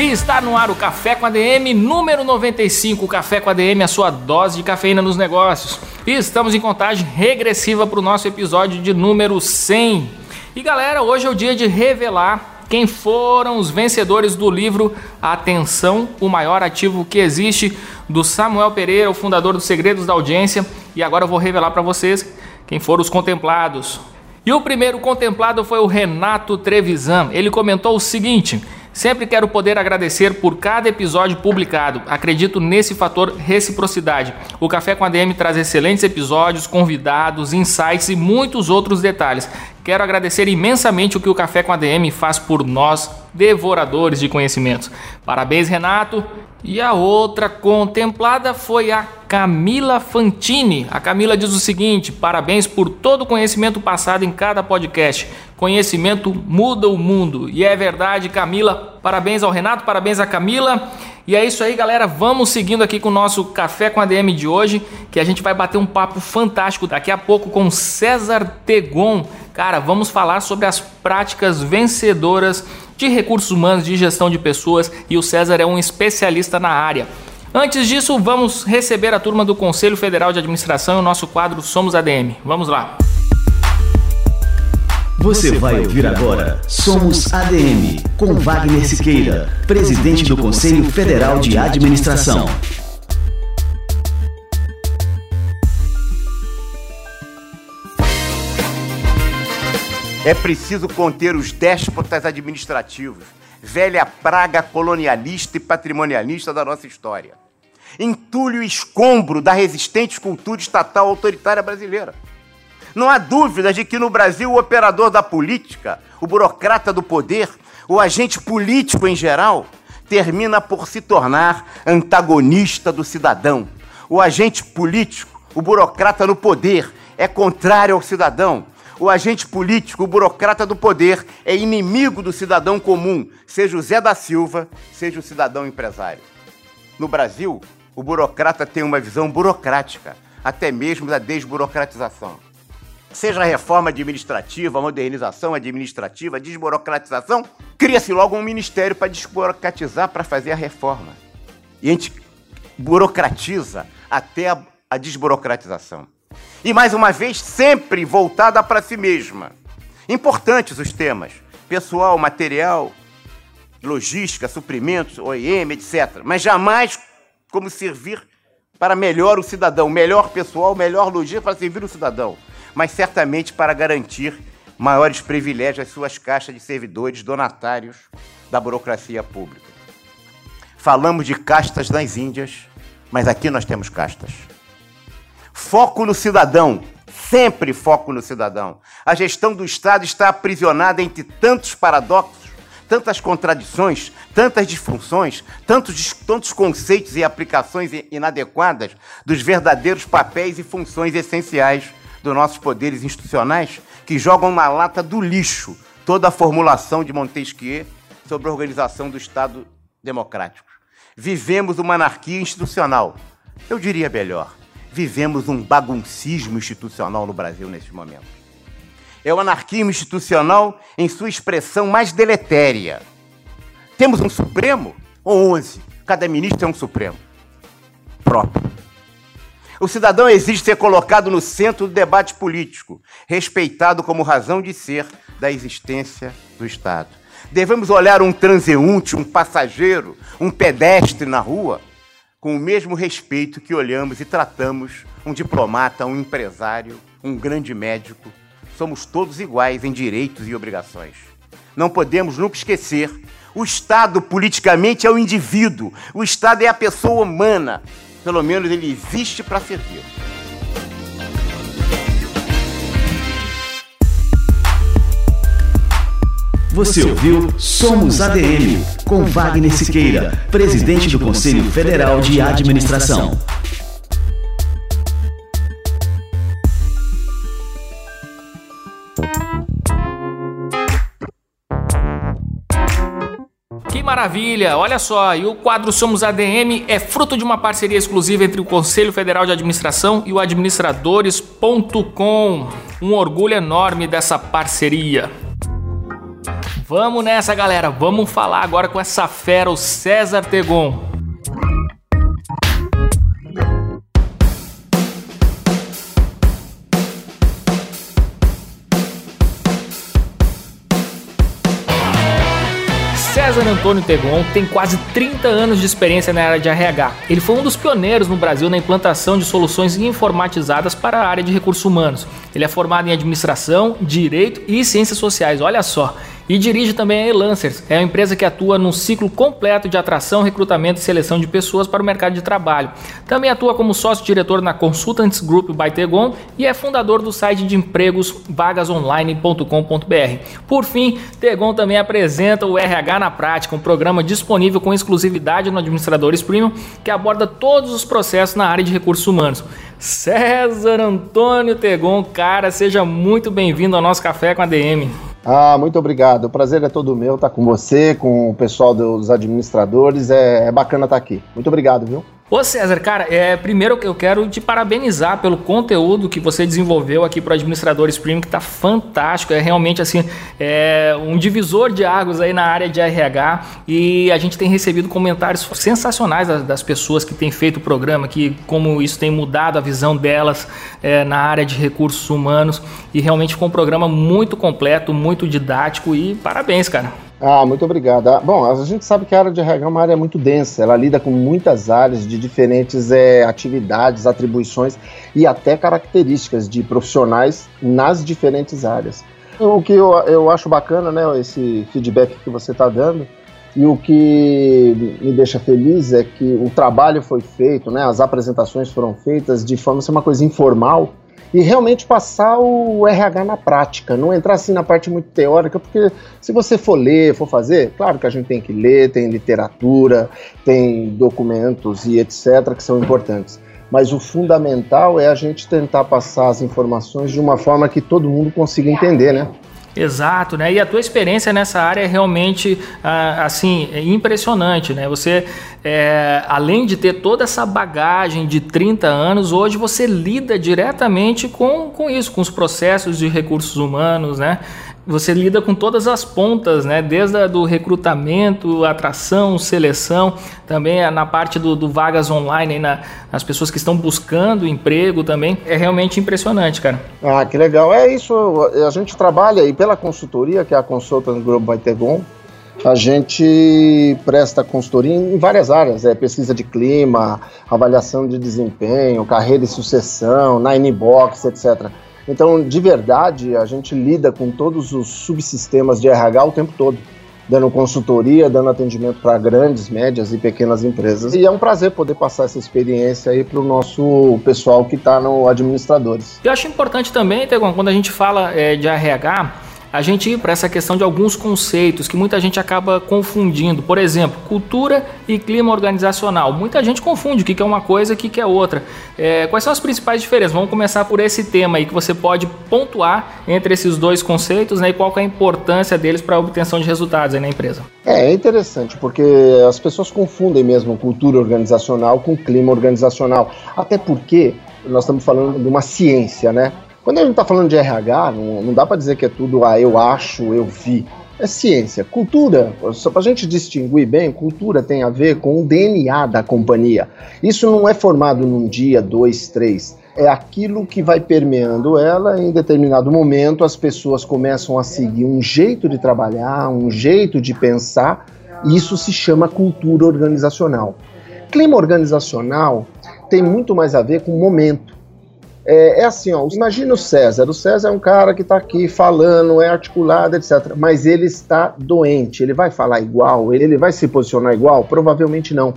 E está no ar o Café com ADM número 95, Café com ADM, a sua dose de cafeína nos negócios. E estamos em contagem regressiva para o nosso episódio de número 100. E galera, hoje é o dia de revelar quem foram os vencedores do livro Atenção, o maior ativo que existe, do Samuel Pereira, o fundador dos Segredos da Audiência. E agora eu vou revelar para vocês quem foram os contemplados. E o primeiro contemplado foi o Renato Trevisan. Ele comentou o seguinte: Sempre quero poder agradecer por cada episódio publicado. Acredito nesse fator reciprocidade. O Café com a DM traz excelentes episódios, convidados, insights e muitos outros detalhes. Quero agradecer imensamente o que o Café com a DM faz por nós, devoradores de conhecimentos. Parabéns, Renato. E a outra contemplada foi a Camila Fantini. A Camila diz o seguinte: parabéns por todo o conhecimento passado em cada podcast. Conhecimento muda o mundo. E é verdade, Camila. Parabéns ao Renato, parabéns à Camila. E é isso aí, galera. Vamos seguindo aqui com o nosso Café com a DM de hoje, que a gente vai bater um papo fantástico daqui a pouco com César Tegon. Cara, vamos falar sobre as práticas vencedoras de recursos humanos, de gestão de pessoas, e o César é um especialista na área. Antes disso, vamos receber a turma do Conselho Federal de Administração e o nosso quadro Somos ADM. Vamos lá. Você vai ouvir agora Somos ADM, com Wagner Siqueira, presidente do Conselho Federal de Administração. É preciso conter os déspotas administrativos, velha praga colonialista e patrimonialista da nossa história. Entulho e escombro da resistente cultura estatal autoritária brasileira. Não há dúvida de que no Brasil o operador da política, o burocrata do poder, o agente político em geral, termina por se tornar antagonista do cidadão. O agente político, o burocrata no poder, é contrário ao cidadão o agente político, o burocrata do poder, é inimigo do cidadão comum, seja o Zé da Silva, seja o cidadão empresário. No Brasil, o burocrata tem uma visão burocrática, até mesmo da desburocratização. Seja reforma administrativa, modernização administrativa, desburocratização, cria-se logo um ministério para desburocratizar, para fazer a reforma. E a gente burocratiza até a, a desburocratização. E mais uma vez, sempre voltada para si mesma. Importantes os temas: pessoal, material, logística, suprimentos, OEM, etc. Mas jamais como servir para melhor o cidadão, melhor pessoal, melhor logística para servir o cidadão, mas certamente para garantir maiores privilégios às suas caixas de servidores donatários da burocracia pública. Falamos de castas nas Índias, mas aqui nós temos castas. Foco no cidadão. Sempre foco no cidadão. A gestão do Estado está aprisionada entre tantos paradoxos, tantas contradições, tantas disfunções, tantos, tantos conceitos e aplicações inadequadas dos verdadeiros papéis e funções essenciais dos nossos poderes institucionais que jogam na lata do lixo toda a formulação de Montesquieu sobre a organização do Estado democrático. Vivemos uma anarquia institucional. Eu diria melhor vivemos um baguncismo institucional no Brasil neste momento. É o anarquismo institucional em sua expressão mais deletéria. Temos um Supremo ou 11. Cada ministro é um Supremo próprio. O cidadão exige ser colocado no centro do debate político, respeitado como razão de ser da existência do Estado. Devemos olhar um transeunte, um passageiro, um pedestre na rua com o mesmo respeito que olhamos e tratamos um diplomata, um empresário, um grande médico. Somos todos iguais em direitos e obrigações. Não podemos nunca esquecer: o Estado politicamente é o indivíduo, o Estado é a pessoa humana. Pelo menos ele existe para servir. Você ouviu Somos ADM, com Wagner Siqueira, presidente do Conselho Federal de Administração. Maravilha! Olha só, e o quadro Somos ADM é fruto de uma parceria exclusiva entre o Conselho Federal de Administração e o administradores.com. Um orgulho enorme dessa parceria. Vamos nessa, galera. Vamos falar agora com essa fera, o César Tegon. Antônio Tegon tem quase 30 anos de experiência na área de RH. Ele foi um dos pioneiros no Brasil na implantação de soluções informatizadas para a área de recursos humanos. Ele é formado em administração, direito e ciências sociais. Olha só, e dirige também a Elancers, é uma empresa que atua num ciclo completo de atração, recrutamento e seleção de pessoas para o mercado de trabalho. Também atua como sócio-diretor na Consultants Group by Tegon e é fundador do site de empregos vagasonline.com.br. Por fim, Tegon também apresenta o RH na prática, um programa disponível com exclusividade no Administradores Premium que aborda todos os processos na área de recursos humanos. César Antônio Tegon, cara, seja muito bem-vindo ao nosso Café com a DM. Ah, muito obrigado. O prazer é todo meu estar com você, com o pessoal dos administradores. É, é bacana estar aqui. Muito obrigado, viu? Ô César, cara, é, primeiro eu quero te parabenizar pelo conteúdo que você desenvolveu aqui para o Administradores Premium, que está fantástico, é realmente assim, é um divisor de águas aí na área de RH e a gente tem recebido comentários sensacionais das, das pessoas que têm feito o programa, que como isso tem mudado a visão delas é, na área de recursos humanos. E realmente ficou um programa muito completo, muito didático. E parabéns, cara. Ah, muito obrigado. Ah, bom, a gente sabe que a área de RH é uma área muito densa, ela lida com muitas áreas de diferentes é, atividades, atribuições e até características de profissionais nas diferentes áreas. O que eu, eu acho bacana, né, esse feedback que você está dando, e o que me deixa feliz é que o trabalho foi feito, né, as apresentações foram feitas de forma a ser uma coisa informal, e realmente passar o RH na prática, não entrar assim na parte muito teórica, porque se você for ler, for fazer, claro que a gente tem que ler, tem literatura, tem documentos e etc. que são importantes. Mas o fundamental é a gente tentar passar as informações de uma forma que todo mundo consiga entender, né? Exato, né? E a tua experiência nessa área é realmente ah, assim impressionante, né? Você, é, além de ter toda essa bagagem de 30 anos, hoje você lida diretamente com, com isso, com os processos de recursos humanos, né? Você lida com todas as pontas, né? Desde a, do recrutamento, atração, seleção, também na parte do, do vagas online, na, nas pessoas que estão buscando emprego também. É realmente impressionante, cara. Ah, que legal. É isso, a gente trabalha aí pela consultoria, que é a Consultant Group by Tegon, a gente presta consultoria em várias áreas, é pesquisa de clima, avaliação de desempenho, carreira e sucessão, nine box, etc. Então, de verdade, a gente lida com todos os subsistemas de RH o tempo todo, dando consultoria, dando atendimento para grandes, médias e pequenas empresas. E é um prazer poder passar essa experiência aí para o nosso pessoal que está no Administradores. Eu acho importante também, Tegon, quando a gente fala é, de RH, a gente ir para essa questão de alguns conceitos que muita gente acaba confundindo. Por exemplo, cultura e clima organizacional. Muita gente confunde o que é uma coisa e o que é outra. É, quais são as principais diferenças? Vamos começar por esse tema aí que você pode pontuar entre esses dois conceitos né, e qual é a importância deles para a obtenção de resultados aí na empresa. É, é interessante porque as pessoas confundem mesmo cultura organizacional com clima organizacional. Até porque nós estamos falando de uma ciência, né? Quando a gente está falando de RH, não, não dá para dizer que é tudo ah, eu acho, eu vi. É ciência. Cultura, só para a gente distinguir bem, cultura tem a ver com o DNA da companhia. Isso não é formado num dia, dois, três. É aquilo que vai permeando ela. Em determinado momento, as pessoas começam a seguir um jeito de trabalhar, um jeito de pensar. E isso se chama cultura organizacional. Clima organizacional tem muito mais a ver com momento é, é, assim, ó, imagina o César. O César é um cara que está aqui falando, é articulado, etc. Mas ele está doente. Ele vai falar igual? Ele, vai se posicionar igual? Provavelmente não.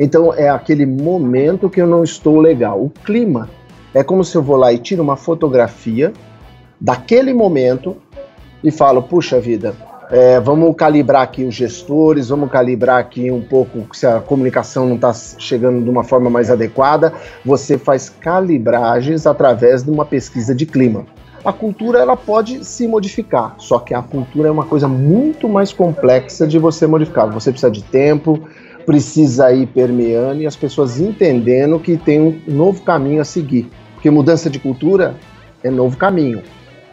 Então é aquele momento que eu não estou legal. O clima é como se eu vou lá e tiro uma fotografia daquele momento e falo, puxa vida, é, vamos calibrar aqui os gestores, vamos calibrar aqui um pouco se a comunicação não está chegando de uma forma mais adequada. Você faz calibragens através de uma pesquisa de clima. A cultura ela pode se modificar, só que a cultura é uma coisa muito mais complexa de você modificar. Você precisa de tempo, precisa ir permeando e as pessoas entendendo que tem um novo caminho a seguir. Porque mudança de cultura é novo caminho.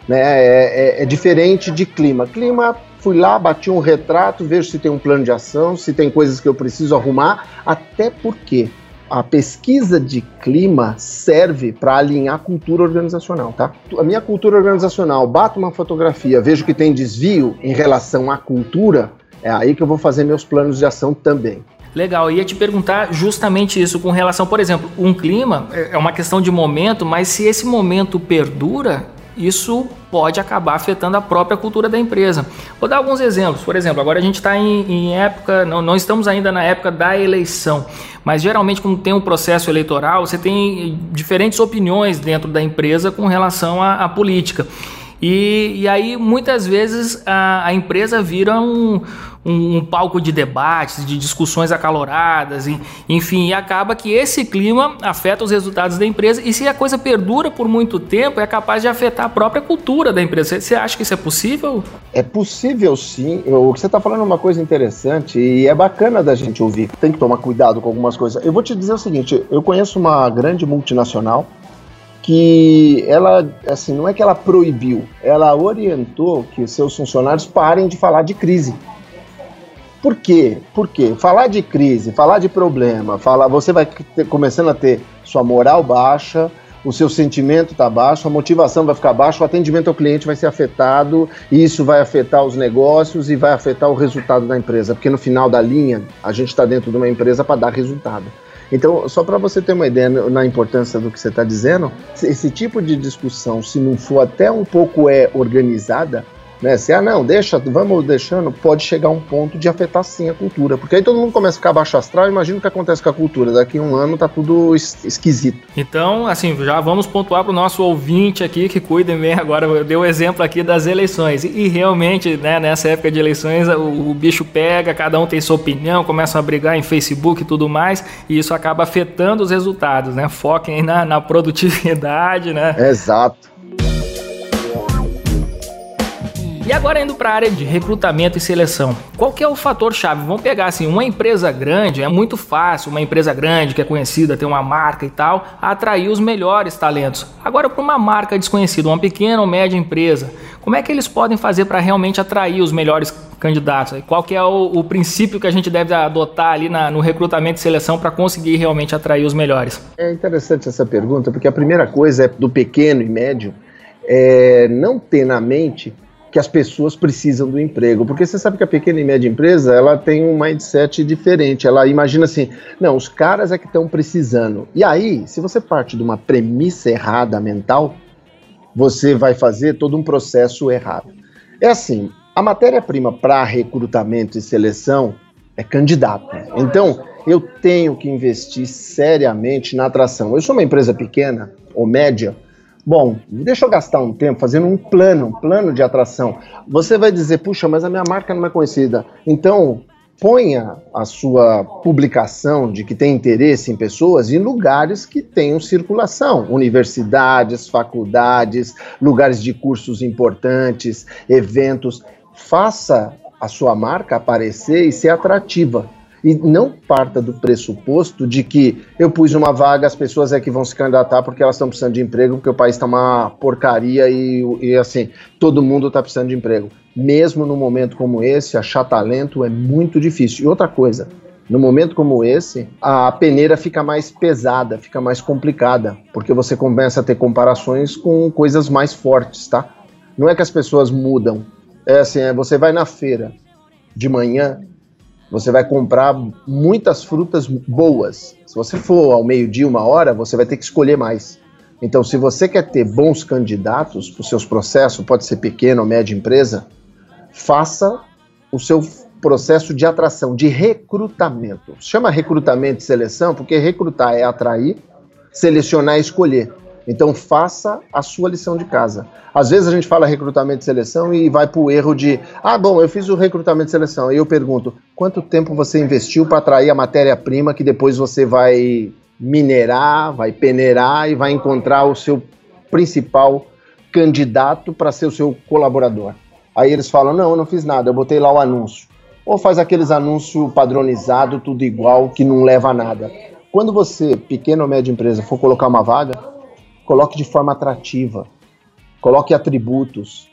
Né? É, é, é diferente de clima. Clima fui lá, bati um retrato, vejo se tem um plano de ação, se tem coisas que eu preciso arrumar, até porque a pesquisa de clima serve para alinhar a cultura organizacional, tá? A minha cultura organizacional, bato uma fotografia, vejo que tem desvio em relação à cultura, é aí que eu vou fazer meus planos de ação também. Legal, eu ia te perguntar justamente isso com relação, por exemplo, um clima é uma questão de momento, mas se esse momento perdura, isso pode acabar afetando a própria cultura da empresa. Vou dar alguns exemplos. Por exemplo, agora a gente está em, em, época, não, não estamos ainda na época da eleição, mas geralmente quando tem um processo eleitoral, você tem diferentes opiniões dentro da empresa com relação à, à política. E, e, aí muitas vezes a, a empresa vira um, um, um, palco de debates, de discussões acaloradas, enfim, e acaba que esse clima afeta os resultados da empresa. E se a coisa perdura por muito tempo, é capaz de afetar a própria cultura da empresa. Você acha que isso é possível? É possível sim. O que você está falando é uma coisa interessante e é bacana da gente ouvir. Tem que tomar cuidado com algumas coisas. Eu vou te dizer o seguinte: eu conheço uma grande multinacional que ela, assim, não é que ela proibiu, ela orientou que seus funcionários parem de falar de crise. Por quê? Por quê? Falar de crise, falar de problema, falar, você vai ter, começando a ter sua moral baixa, o seu sentimento está baixo, a motivação vai ficar baixa, o atendimento ao cliente vai ser afetado, e isso vai afetar os negócios e vai afetar o resultado da empresa, porque no final da linha a gente está dentro de uma empresa para dar resultado. Então, só para você ter uma ideia na importância do que você está dizendo, esse tipo de discussão, se não for até um pouco é organizada, né? Se, ah, não, deixa, vamos deixando, pode chegar a um ponto de afetar sim a cultura. Porque aí todo mundo começa a ficar baixo astral, imagina o que acontece com a cultura. Daqui a um ano tá tudo es esquisito. Então, assim, já vamos pontuar pro nosso ouvinte aqui que cuidem bem agora. Eu dei o exemplo aqui das eleições. E, realmente, né, nessa época de eleições, o, o, bicho pega, cada um tem sua opinião, começam a brigar em Facebook e tudo mais, e isso acaba afetando os resultados, né? Foquem na, na produtividade, né? Exato. E agora indo para a área de recrutamento e seleção. Qual que é o fator chave? Vamos pegar assim, uma empresa grande, é muito fácil, uma empresa grande que é conhecida, tem uma marca e tal, atrair os melhores talentos. Agora para uma marca desconhecida, uma pequena ou média empresa, como é que eles podem fazer para realmente atrair os melhores candidatos? Qual que é o, o, princípio que a gente deve adotar ali na, no recrutamento e seleção para conseguir realmente atrair os melhores? É interessante essa pergunta, porque a primeira coisa é do pequeno e médio é não ter na mente que as pessoas precisam do emprego, porque você sabe que a pequena e média empresa ela tem um mindset diferente. Ela imagina assim, não, os caras é que estão precisando. E aí, se você parte de uma premissa errada mental, você vai fazer todo um processo errado. É assim, a matéria-prima para recrutamento e seleção é candidato. Então, eu tenho que investir seriamente na atração. Eu sou uma empresa pequena ou média, Bom, deixa eu gastar um tempo fazendo um plano, um plano de atração. Você vai dizer, puxa, mas a minha marca não é conhecida. Então, ponha a sua publicação de que tem interesse em pessoas em lugares que tenham circulação, universidades, faculdades, lugares de cursos importantes, eventos. Faça a sua marca aparecer e ser atrativa. E não parta do pressuposto de que eu pus uma vaga, as pessoas é que vão se candidatar porque elas estão precisando de emprego, porque o país está uma porcaria e, e assim, todo mundo está precisando de emprego. Mesmo num momento como esse, achar talento é muito difícil. E outra coisa, no momento como esse, a peneira fica mais pesada, fica mais complicada, porque você começa a ter comparações com coisas mais fortes, tá? Não é que as pessoas mudam. É assim, é, você vai na feira de manhã, você vai comprar muitas frutas boas. Se você for ao meio-dia, uma hora, você vai ter que escolher mais. Então, se você quer ter bons candidatos para os seus processos, pode ser pequena ou média empresa, faça o seu processo de atração, de recrutamento. Chama recrutamento e seleção porque recrutar é atrair, selecionar é escolher. Então faça a sua lição de casa. Às vezes a gente fala recrutamento e seleção e vai para o erro de, ah, bom, eu fiz o recrutamento e seleção. E eu pergunto, quanto tempo você investiu para atrair a matéria-prima que depois você vai minerar, vai peneirar e vai encontrar o seu principal candidato para ser o seu colaborador? Aí eles falam, não, eu não fiz nada, eu botei lá o anúncio. Ou faz aqueles anúncios padronizados, tudo igual, que não leva a nada. Quando você, pequena ou média empresa, for colocar uma vaga, coloque de forma atrativa, coloque atributos.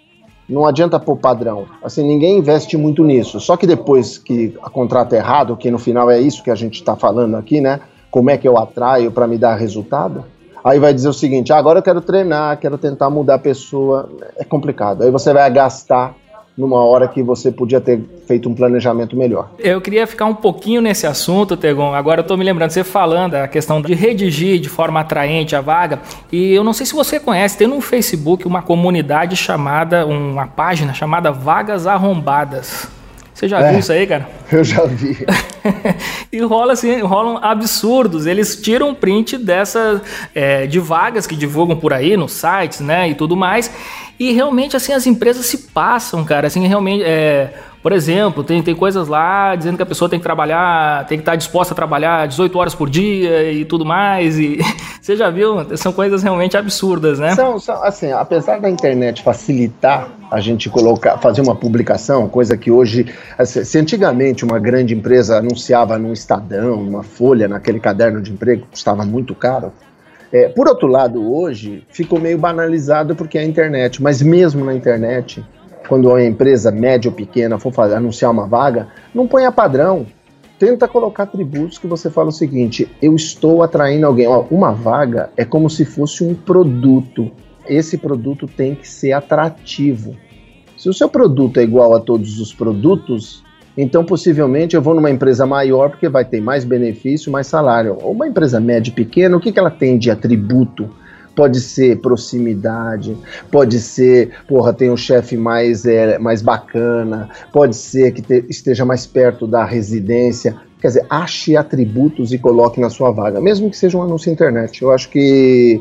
Não adianta pôr padrão. Assim, ninguém investe muito nisso. Só que depois que a contrata é errado, que no final é isso que a gente está falando aqui, né? Como é que eu atraio para me dar resultado? Aí vai dizer o seguinte: ah, agora eu quero treinar, quero tentar mudar a pessoa. É complicado. Aí você vai gastar numa hora que você podia ter feito um planejamento melhor. Eu queria ficar um pouquinho nesse assunto, Tegon. Agora eu estou me lembrando, você falando a questão de redigir de forma atraente a vaga, e eu não sei se você conhece, tem no Facebook uma comunidade chamada, uma página chamada Vagas Arrombadas. Você já é, viu isso aí, cara? Eu já vi. e rola assim, rolam absurdos. Eles tiram print dessa é, de vagas que divulgam por aí nos sites, né, e tudo mais. E realmente, assim, as empresas se passam, cara. Assim, realmente, é, por exemplo, tem, tem coisas lá dizendo que a pessoa tem que trabalhar, tem que estar disposta a trabalhar 18 horas por dia e tudo mais. E você já viu? São coisas realmente absurdas, né? São, são assim, apesar da internet facilitar a gente colocar, fazer uma publicação, coisa que hoje, assim, se antigamente uma grande empresa anunciava num Estadão, numa folha, naquele caderno de emprego, custava muito caro é, por outro lado, hoje ficou meio banalizado porque é a internet, mas mesmo na internet, quando uma empresa média ou pequena for fazer, anunciar uma vaga, não ponha padrão. Tenta colocar atributos que você fala o seguinte: eu estou atraindo alguém. Ó, uma vaga é como se fosse um produto. Esse produto tem que ser atrativo. Se o seu produto é igual a todos os produtos, então, possivelmente, eu vou numa empresa maior porque vai ter mais benefício, mais salário. Ou uma empresa média e pequena, o que, que ela tem de atributo? Pode ser proximidade, pode ser, porra, tem um chefe mais, é, mais bacana, pode ser que te, esteja mais perto da residência. Quer dizer, ache atributos e coloque na sua vaga, mesmo que seja um anúncio internet. Eu acho que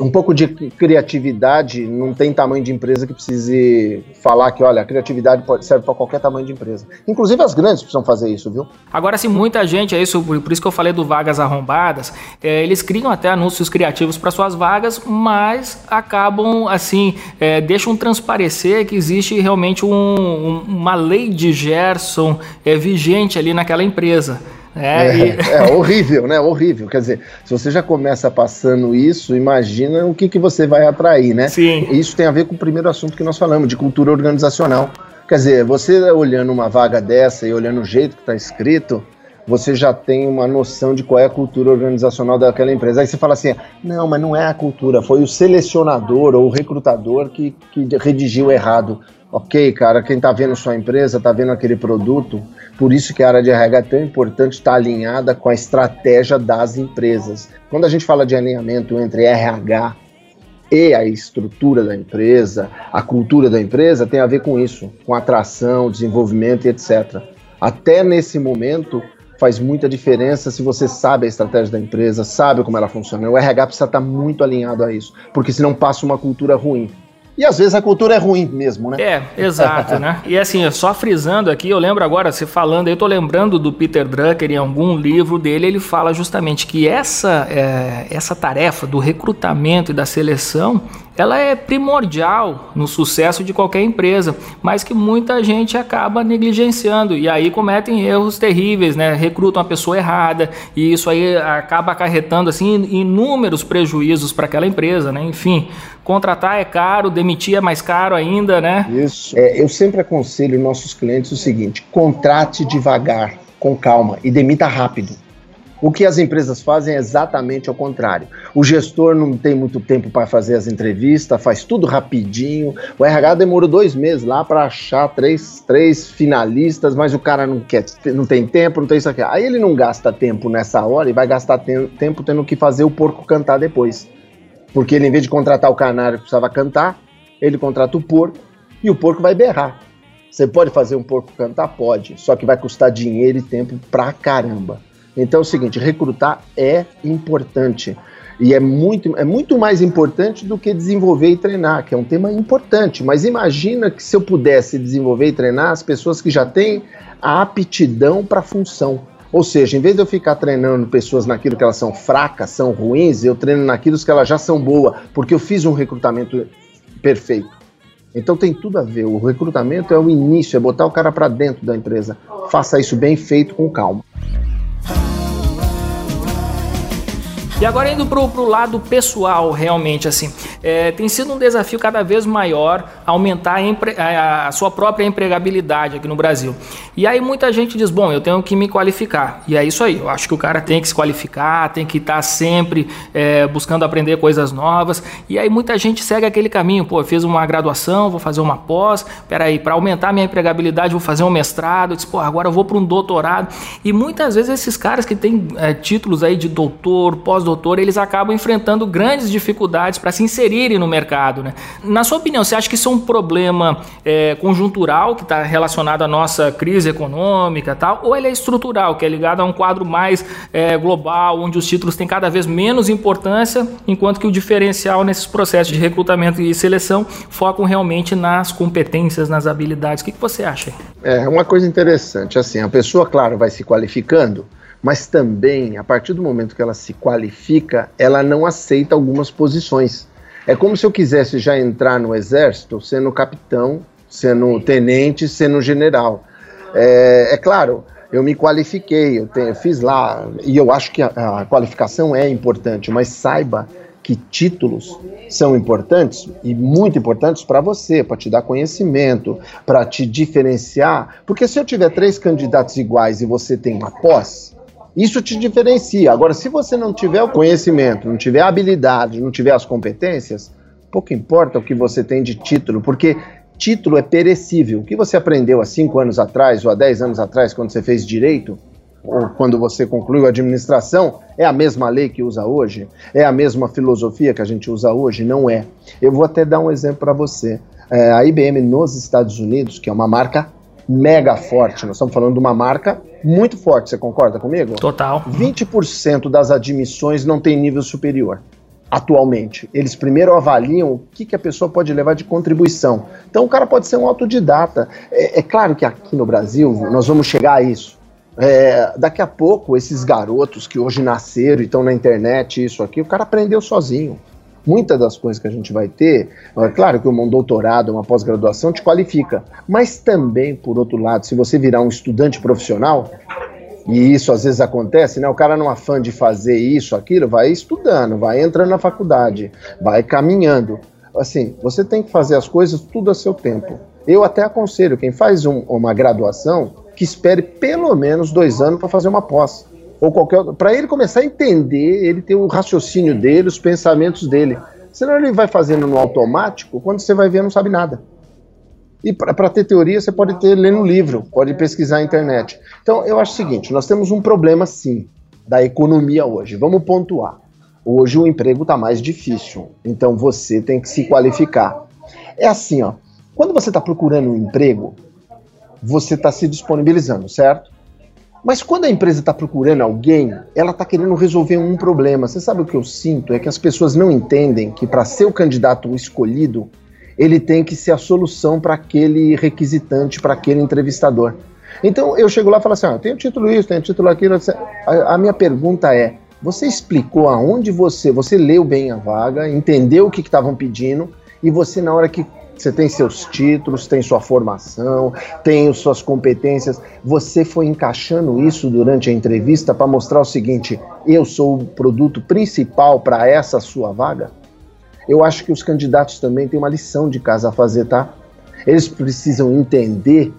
um pouco de criatividade não tem tamanho de empresa que precise falar que, olha, a criatividade pode, serve para qualquer tamanho de empresa. Inclusive as grandes precisam fazer isso, viu? Agora, se muita gente, é isso, por isso que eu falei do vagas arrombadas, é, eles criam até anúncios criativos para suas vagas, mas acabam, assim, é, deixam transparecer que existe realmente um, um, uma lei de Gerson é, vigente ali naquela empresa. É, é, e... é, horrível, né? Horrível. Quer dizer, se você já começa passando isso, imagina o que, que você vai atrair, né? Sim. Isso tem a ver com o primeiro assunto que nós falamos, de cultura organizacional. Quer dizer, você olhando uma vaga dessa e olhando o jeito que está escrito, você já tem uma noção de qual é a cultura organizacional daquela empresa. Aí você fala assim: não, mas não é a cultura, foi o selecionador ou o recrutador que, que redigiu errado. Ok, cara, quem está vendo sua empresa, está vendo aquele produto, por isso que a área de RH é tão importante estar tá alinhada com a estratégia das empresas. Quando a gente fala de alinhamento entre RH e a estrutura da empresa, a cultura da empresa, tem a ver com isso, com atração, desenvolvimento e etc. Até nesse momento, faz muita diferença se você sabe a estratégia da empresa, sabe como ela funciona. O RH precisa estar muito alinhado a isso, porque senão passa uma cultura ruim. E às vezes a cultura é ruim mesmo, né? É, exato, né? E assim, só frisando aqui, eu lembro agora, você falando, eu tô lembrando do Peter Drucker em algum livro dele, ele fala justamente que essa, é, essa tarefa do recrutamento e da seleção ela é primordial no sucesso de qualquer empresa, mas que muita gente acaba negligenciando e aí cometem erros terríveis, né? Recrutam a pessoa errada e isso aí acaba acarretando assim inúmeros prejuízos para aquela empresa, né? Enfim, contratar é caro, demitir é mais caro ainda, né? Isso. É, eu sempre aconselho nossos clientes o seguinte: contrate devagar, com calma e demita rápido. O que as empresas fazem é exatamente ao contrário. O gestor não tem muito tempo para fazer as entrevistas, faz tudo rapidinho. O RH demorou dois meses lá para achar três, três finalistas, mas o cara não quer, não tem tempo, não tem isso aqui. Aí ele não gasta tempo nessa hora e vai gastar tempo tendo que fazer o porco cantar depois. Porque ele, em vez de contratar o canário que precisava cantar, ele contrata o porco e o porco vai berrar. Você pode fazer um porco cantar? Pode, só que vai custar dinheiro e tempo pra caramba. Então é o seguinte, recrutar é importante. E é muito, é muito mais importante do que desenvolver e treinar, que é um tema importante. Mas imagina que se eu pudesse desenvolver e treinar as pessoas que já têm a aptidão para a função. Ou seja, em vez de eu ficar treinando pessoas naquilo que elas são fracas, são ruins, eu treino naquilo que elas já são boas, porque eu fiz um recrutamento perfeito. Então tem tudo a ver. O recrutamento é o início, é botar o cara para dentro da empresa. Faça isso bem feito, com calma. E agora indo pro, pro lado pessoal, realmente, assim, é, tem sido um desafio cada vez maior aumentar a, a, sua própria empregabilidade aqui no Brasil. E aí muita gente diz, bom, eu tenho que me qualificar. E é isso aí, eu acho que o cara tem que se qualificar, tem que estar tá sempre é, buscando aprender coisas novas. E aí muita gente segue aquele caminho, pô, fiz uma graduação, vou fazer uma pós, peraí, para aumentar minha empregabilidade vou fazer um mestrado, disse, pô, agora eu vou para um doutorado. E muitas vezes esses caras que têm é, títulos aí de doutor, pós doutor, eles acabam enfrentando grandes dificuldades para se inserirem no mercado. Né? Na sua opinião, você acha que é um problema é, conjuntural que está relacionado à nossa crise econômica tal, ou ele é estrutural, que é ligado a um quadro mais é, global, onde os títulos têm cada vez menos importância, enquanto que o diferencial nesses processos de recrutamento e seleção focam realmente nas competências, nas habilidades. O que, que você acha? É uma coisa interessante, assim, a pessoa, claro, vai se qualificando, mas também, a partir do momento que ela se qualifica, ela não aceita algumas posições. É como se eu quisesse já entrar no exército sendo capitão, sendo tenente, sendo general. É, é claro, eu me qualifiquei, eu, tenho, eu, fiz lá, e eu acho que a, a qualificação é importante, mas saiba que títulos são importantes e muito importantes para você, para te dar conhecimento, para te diferenciar. Porque se eu tiver três candidatos iguais e você tem uma pós, isso te diferencia. Agora, se você não tiver o conhecimento, não tiver a habilidade, não tiver as competências, pouco importa o que você tem de título, porque título é perecível. O que você aprendeu há cinco anos atrás ou há dez anos atrás, quando você fez direito, ou quando você concluiu a administração, é a mesma lei que usa hoje? É a mesma filosofia que a gente usa hoje? Não é. Eu vou até dar um exemplo para você. É, a IBM nos Estados Unidos, que é uma marca mega forte. Nós estamos falando de uma marca muito forte, você concorda comigo? Total. 20% das admissões não tem nível superior. Atualmente, eles primeiro avaliam o que, que a pessoa pode levar de contribuição. Então, o cara pode ser um autodidata. É, é claro que aqui no Brasil nós vamos chegar a isso. É, daqui a pouco, esses garotos que hoje nasceram e estão na internet, isso aqui, o cara aprendeu sozinho muitas das coisas que a gente vai ter, é claro que um doutorado, uma pós-graduação te qualifica, mas também, por outro lado, se você virar um estudante profissional, e isso às vezes acontece, né? O cara não afã de fazer isso, aquilo, vai estudando, vai entrando na faculdade, vai caminhando. Assim, você tem que fazer as coisas tudo a seu tempo. Eu até aconselho quem faz um, uma graduação que espere pelo menos dois anos para fazer uma pós ou qualquer para ele começar a entender, ele ter o raciocínio dele, os pensamentos dele. Senão ele vai fazendo no automático, quando você vai ver não sabe nada. E para ter teoria, você pode ter lendo livro, pode pesquisar na internet. Então, eu acho o seguinte: nós temos um problema sim da economia hoje. Vamos pontuar. Hoje o emprego está mais difícil, então você tem que se qualificar. É assim, ó. Quando você está procurando um emprego, você está se disponibilizando, certo? Mas quando a empresa está procurando alguém, ela está querendo resolver um problema. Você sabe o que eu sinto? É que as pessoas não entendem que para ser o candidato escolhido, ele tem que ser a solução para aquele requisitante, para aquele entrevistador. Então eu chego lá e falo assim: ah, eu título isso, tenho título aquilo. A, a minha pergunta é: você explicou aonde você, você leu bem a vaga, entendeu o que estavam pedindo, e você, na hora que você tem seus títulos, tem sua formação, tem suas competências. Você foi encaixando isso durante a entrevista para mostrar o seguinte: eu sou o produto principal para essa sua vaga? Eu acho que os candidatos também têm uma lição de casa a fazer, tá? Eles precisam entender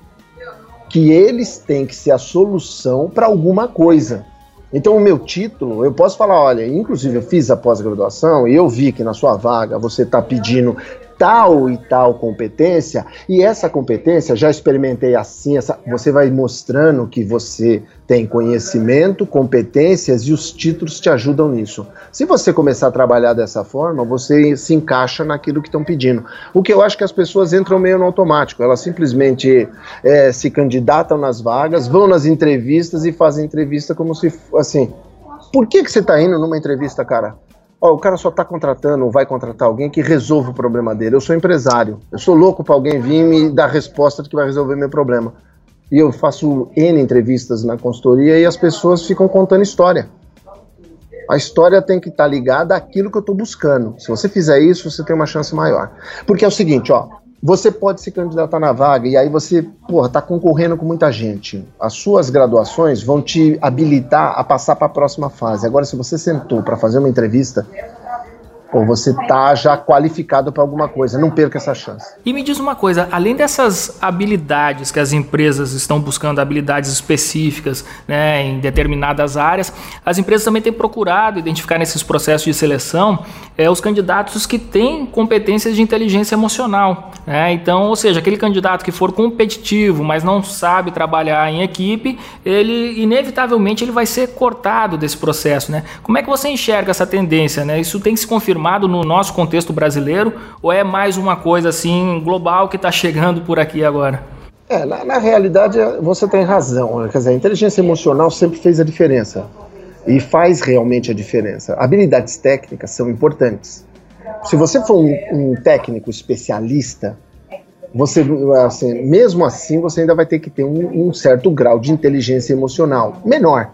que eles têm que ser a solução para alguma coisa. Então, o meu título, eu posso falar: olha, inclusive eu fiz a pós-graduação e eu vi que na sua vaga você está pedindo tal e tal competência, e essa competência, já experimentei assim, essa, você vai mostrando que você tem conhecimento, competências e os títulos te ajudam nisso. Se você começar a trabalhar dessa forma, você se encaixa naquilo que estão pedindo. O que eu acho que as pessoas entram meio no automático, elas simplesmente é, se candidatam nas vagas, vão nas entrevistas e fazem entrevista como se, assim, por que, que você está indo numa entrevista, cara? O cara só está contratando ou vai contratar alguém que resolva o problema dele. Eu sou empresário. Eu sou louco para alguém vir me dar resposta de que vai resolver meu problema. E eu faço N entrevistas na consultoria e as pessoas ficam contando história. A história tem que estar tá ligada àquilo que eu estou buscando. Se você fizer isso, você tem uma chance maior. Porque é o seguinte, ó, você pode se candidatar na vaga e aí você, porra, tá concorrendo com muita gente. As suas graduações vão te habilitar a passar para a próxima fase. Agora, se você sentou para fazer uma entrevista, Pô, você tá já qualificado para alguma coisa. Não perca essa chance. E me diz uma coisa, além dessas habilidades que as empresas estão buscando, habilidades específicas né, em determinadas áreas, as empresas também têm procurado identificar nesses processos de seleção é, os candidatos que têm competências de inteligência emocional. Né? Então, ou seja, aquele candidato que for competitivo, mas não sabe trabalhar em equipe, ele inevitavelmente ele vai ser cortado desse processo. Né? Como é que você enxerga essa tendência? Né? Isso tem que se confirmar no nosso contexto brasileiro ou é mais uma coisa assim global que está chegando por aqui agora? É, na, na, realidade você tem razão. Quer dizer, a inteligência emocional sempre fez a diferença e faz realmente a diferença. Habilidades técnicas são importantes. Se você for um, um técnico especialista, você, assim, mesmo assim, você ainda vai ter que ter um, um certo grau de inteligência emocional menor.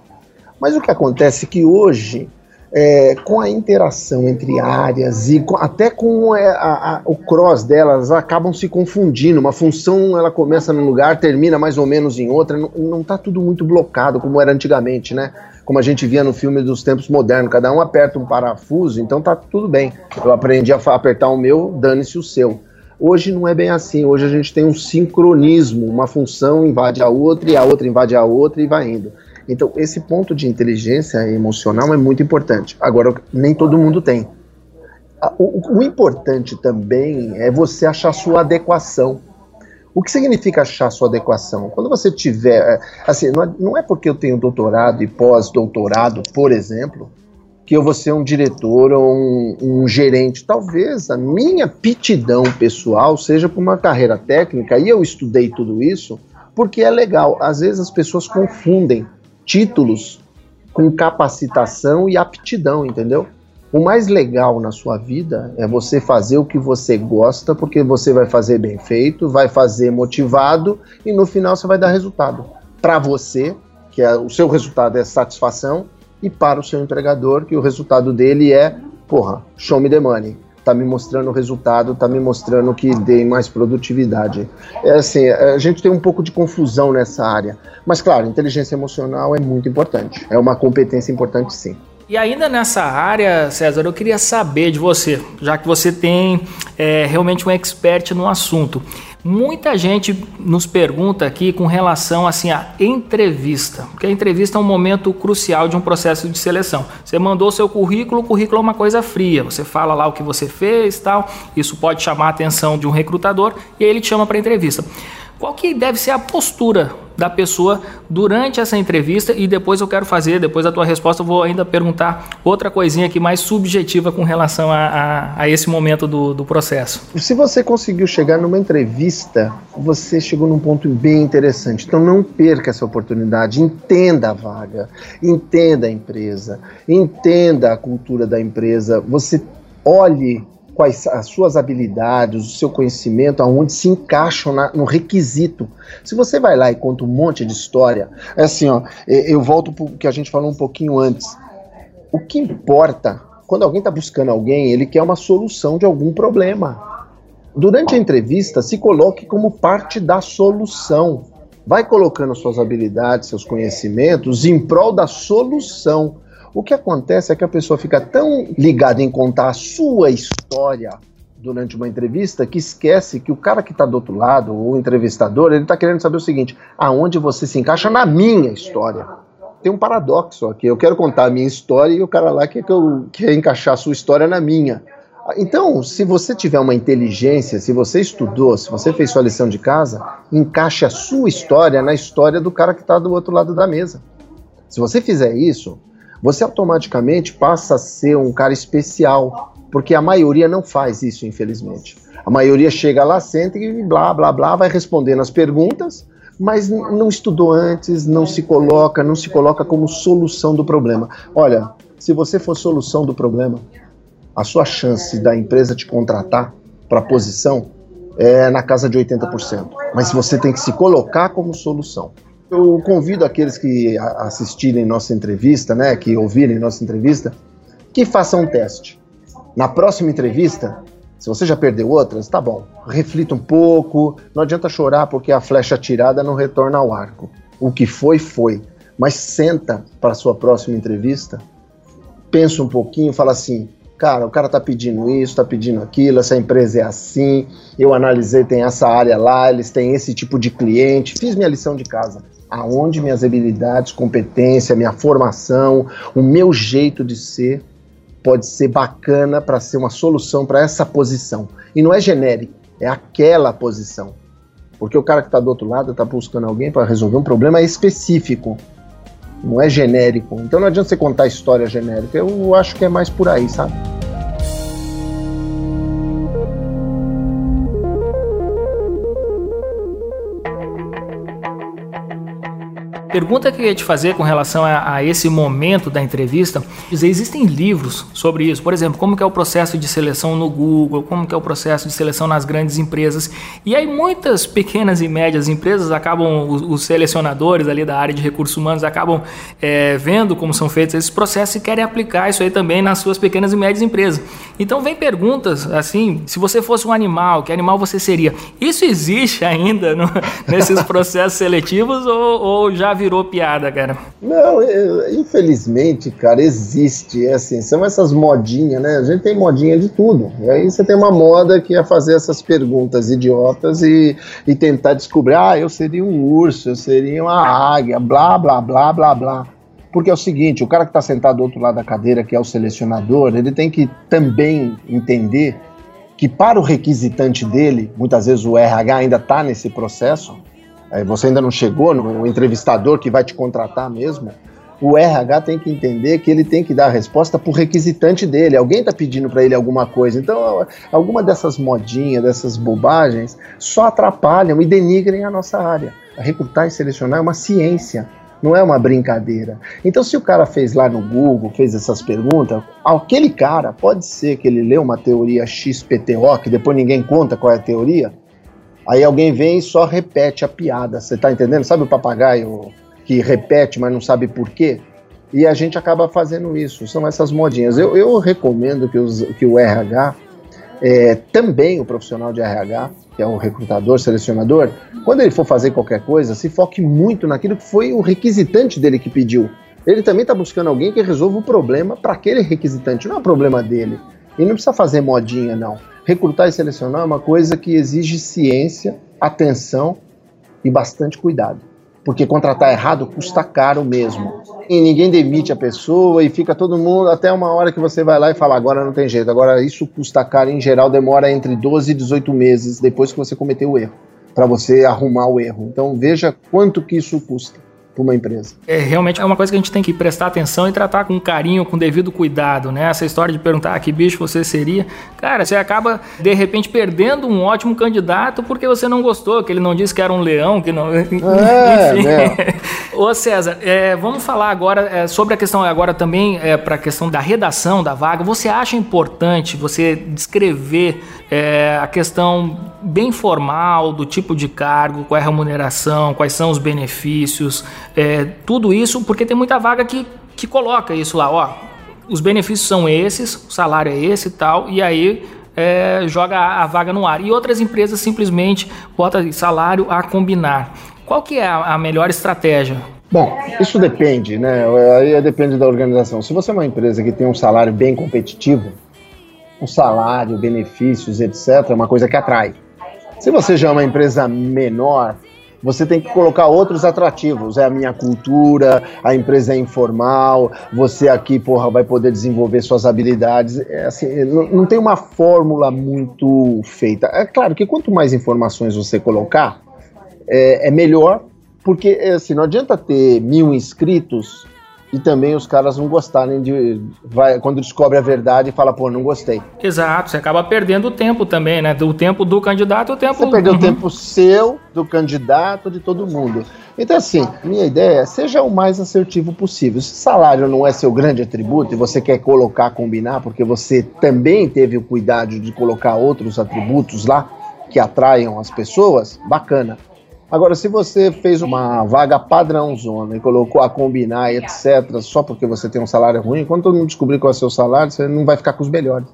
Mas o que acontece é que hoje é, com a interação entre áreas e com, até com é, a, a, o cross delas, acabam se confundindo. Uma função ela começa num lugar, termina mais ou menos em outra. Não está tudo muito blocado como era antigamente, né? Como a gente via no filme dos tempos modernos, cada um aperta um parafuso, então tá tudo bem. Eu aprendi a apertar o meu, dane-se o seu. Hoje não é bem assim. Hoje a gente tem um sincronismo, uma função invade a outra e a outra invade a outra e vai indo. Então, esse ponto de inteligência emocional é muito importante. Agora, nem todo mundo tem. O, o importante também é você achar sua adequação. O que significa achar sua adequação? Quando você tiver. É, assim, não é, não é porque eu tenho doutorado e pós-doutorado, por exemplo, que eu vou ser um diretor ou um, um, gerente. Talvez a minha pitidão pessoal seja para uma carreira técnica, e eu estudei tudo isso porque é legal. Às vezes as pessoas confundem títulos com capacitação e aptidão, entendeu? O mais legal na sua vida é você fazer o que você gosta, porque você vai fazer bem feito, vai fazer motivado e no final você vai dar resultado. Para você, que é, o seu resultado é satisfação, e para o seu empregador, que o resultado dele é, porra, show me the money está me mostrando o resultado, está me mostrando que dei mais produtividade. É assim, a gente tem um pouco de confusão nessa área. Mas, claro, inteligência emocional é muito importante. É uma competência importante, sim. E ainda nessa área, César, eu queria saber de você, já que você tem é, realmente um expert no assunto. Muita gente nos pergunta aqui com relação assim à entrevista, porque a entrevista é um momento crucial de um processo de seleção. Você mandou seu currículo, o currículo é uma coisa fria. Você fala lá o que você fez, tal. Isso pode chamar a atenção de um recrutador e aí ele te chama para entrevista. Qual que deve ser a postura da pessoa durante essa entrevista e depois eu quero fazer, depois da tua resposta eu vou ainda perguntar outra coisinha aqui mais subjetiva com relação a, a, a esse momento do, do processo. Se você conseguiu chegar numa entrevista, você chegou num ponto bem interessante. Então não perca essa oportunidade, entenda a vaga, entenda a empresa, entenda a cultura da empresa, você olhe quais as suas habilidades, o seu conhecimento, aonde se encaixam na, no requisito. Se você vai lá e conta um monte de história, é assim, ó, eu volto para o que a gente falou um pouquinho antes. O que importa, quando alguém está buscando alguém, ele quer uma solução de algum problema. Durante a entrevista, se coloque como parte da solução. Vai colocando suas habilidades, seus conhecimentos em prol da solução o que acontece é que a pessoa fica tão ligada em contar a sua história durante uma entrevista que esquece que o cara que está do outro lado, o entrevistador, ele está querendo saber o seguinte: aonde você se encaixa na minha história. Tem um paradoxo aqui. Eu quero contar a minha história e o cara lá quer, que eu, quer encaixar a sua história na minha. Então, se você tiver uma inteligência, se você estudou, se você fez sua lição de casa, encaixe a sua história na história do cara que está do outro lado da mesa. Se você fizer isso, você automaticamente passa a ser um cara especial, porque a maioria não faz isso, infelizmente. A maioria chega lá, senta e blá, blá, blá, vai respondendo as perguntas, mas não estudou antes, não se coloca, não se coloca como solução do problema. Olha, se você for solução do problema, a sua chance da empresa te contratar para a posição é na casa de 80%. Mas você tem que se colocar como solução. Eu convido aqueles que assistirem nossa entrevista, né, que ouvirem nossa entrevista, que façam um teste. Na próxima entrevista, se você já perdeu outras, tá bom. Reflita um pouco. Não adianta chorar porque a flecha tirada não retorna ao arco. O que foi, foi. Mas senta para a sua próxima entrevista, pensa um pouquinho, fala assim: cara, o cara tá pedindo isso, tá pedindo aquilo, essa empresa é assim, eu analisei, tem essa área lá, eles têm esse tipo de cliente, fiz minha lição de casa. Aonde minhas habilidades, competência, minha formação, o meu jeito de ser pode ser bacana para ser uma solução para essa posição. E não é genérico, é aquela posição. Porque o cara que está do outro lado está buscando alguém para resolver um problema específico não é genérico. Então não adianta você contar história genérica. Eu acho que é mais por aí, sabe? Pergunta que eu ia te fazer com relação a, a, esse momento da entrevista, existem livros sobre isso, por exemplo, como que é o processo de seleção no Google, como que é o processo de seleção nas grandes empresas, e aí muitas pequenas e médias empresas acabam, os, os selecionadores ali da área de recursos humanos acabam é, vendo como são feitos esses processos e querem aplicar isso aí também nas suas pequenas e médias empresas. Então vem perguntas assim, se você fosse um animal, que animal você seria? Isso existe ainda no, nesses processos seletivos ou, ou já virou piada, cara? Não, infelizmente, cara, existe. É assim, são essas modinhas, né? A gente tem modinha de tudo. E aí você tem uma moda que é fazer essas perguntas idiotas e, e tentar descobrir, ah, eu seria um urso, eu seria uma águia, blá, blá, blá, blá, blá. Porque é o seguinte, o cara que está sentado do outro lado da cadeira, que é o selecionador, ele tem que também entender que para o requisitante dele, muitas vezes o RH ainda está nesse processo, você ainda não chegou no entrevistador que vai te contratar mesmo, o RH tem que entender que ele tem que dar a resposta para o requisitante dele. Alguém está pedindo para ele alguma coisa. Então, alguma dessas modinhas, dessas bobagens, só atrapalham e denigrem a nossa área. Recrutar e selecionar é uma ciência, não é uma brincadeira. Então, se o cara fez lá no Google, fez essas perguntas, aquele cara pode ser que ele leu uma teoria XPTO, que depois ninguém conta qual é a teoria, Aí alguém vem e só repete a piada. Você tá entendendo? Sabe o papagaio que repete, mas não sabe por quê? E a gente acaba fazendo isso. São essas modinhas. Eu, eu recomendo que, os, que o RH, é, também o profissional de RH, que é o recrutador, selecionador, quando ele for fazer qualquer coisa, se foque muito naquilo que foi o requisitante dele que pediu. Ele também está buscando alguém que resolva o problema para aquele requisitante, não é o problema dele. E não precisa fazer modinha, não recrutar e selecionar é uma coisa que exige ciência, atenção e bastante cuidado. Porque contratar errado custa caro mesmo. E ninguém demite a pessoa e fica todo mundo até uma hora que você vai lá e fala: agora não tem jeito. Agora isso custa caro, em geral demora entre 12 e 18 meses depois que você cometeu o erro, para você arrumar o erro. Então veja quanto que isso custa para uma empresa. É realmente é uma coisa que a gente tem que prestar atenção e tratar com carinho, com devido cuidado, né? Essa história de perguntar ah, que bicho você seria, cara, você acaba de repente perdendo um ótimo candidato porque você não gostou, que ele não disse que era um leão, que não, é, enfim. Né? Ô César, é, vamos falar agora é, sobre a questão agora também é, para a questão da redação da vaga. Você acha importante você descrever é, a questão bem formal do tipo de cargo, qual é a remuneração, quais são os benefícios? É, tudo isso, porque tem muita vaga que, que coloca isso lá, ó. Os benefícios são esses, o salário é esse e tal, e aí é, joga a, a, vaga no ar. E outras empresas simplesmente botam salário a combinar. Qual que é a, a melhor estratégia? Bom, isso depende, né? Aí depende da organização. Se você é uma empresa que tem um salário bem competitivo, o salário, benefícios, etc., é uma coisa que atrai. Se você já é uma empresa menor, você tem que colocar outros atrativos. É a minha cultura, a empresa é informal, você aqui, porra, vai poder desenvolver suas habilidades. É assim, não, tem uma fórmula muito feita. É claro que quanto mais informações você colocar, é, é melhor, porque assim, não adianta ter mil inscritos e também os caras não gostarem de. Vai, quando descobre a verdade, fala, pô, não gostei. Exato, você acaba perdendo o tempo também, né? O tempo do candidato o tempo. Você perdeu uhum. o tempo seu, do candidato, de todo mundo. Então, assim, minha ideia é seja o mais assertivo possível. Se salário não é seu grande atributo e você quer colocar, combinar, porque você também teve o cuidado de colocar outros atributos lá que atraiam as pessoas, bacana. Agora, se você fez uma vaga padrão zona e colocou a combinar e etc., só porque você tem um salário ruim, quando todo mundo descobrir qual é o seu salário, você não vai ficar com os melhores.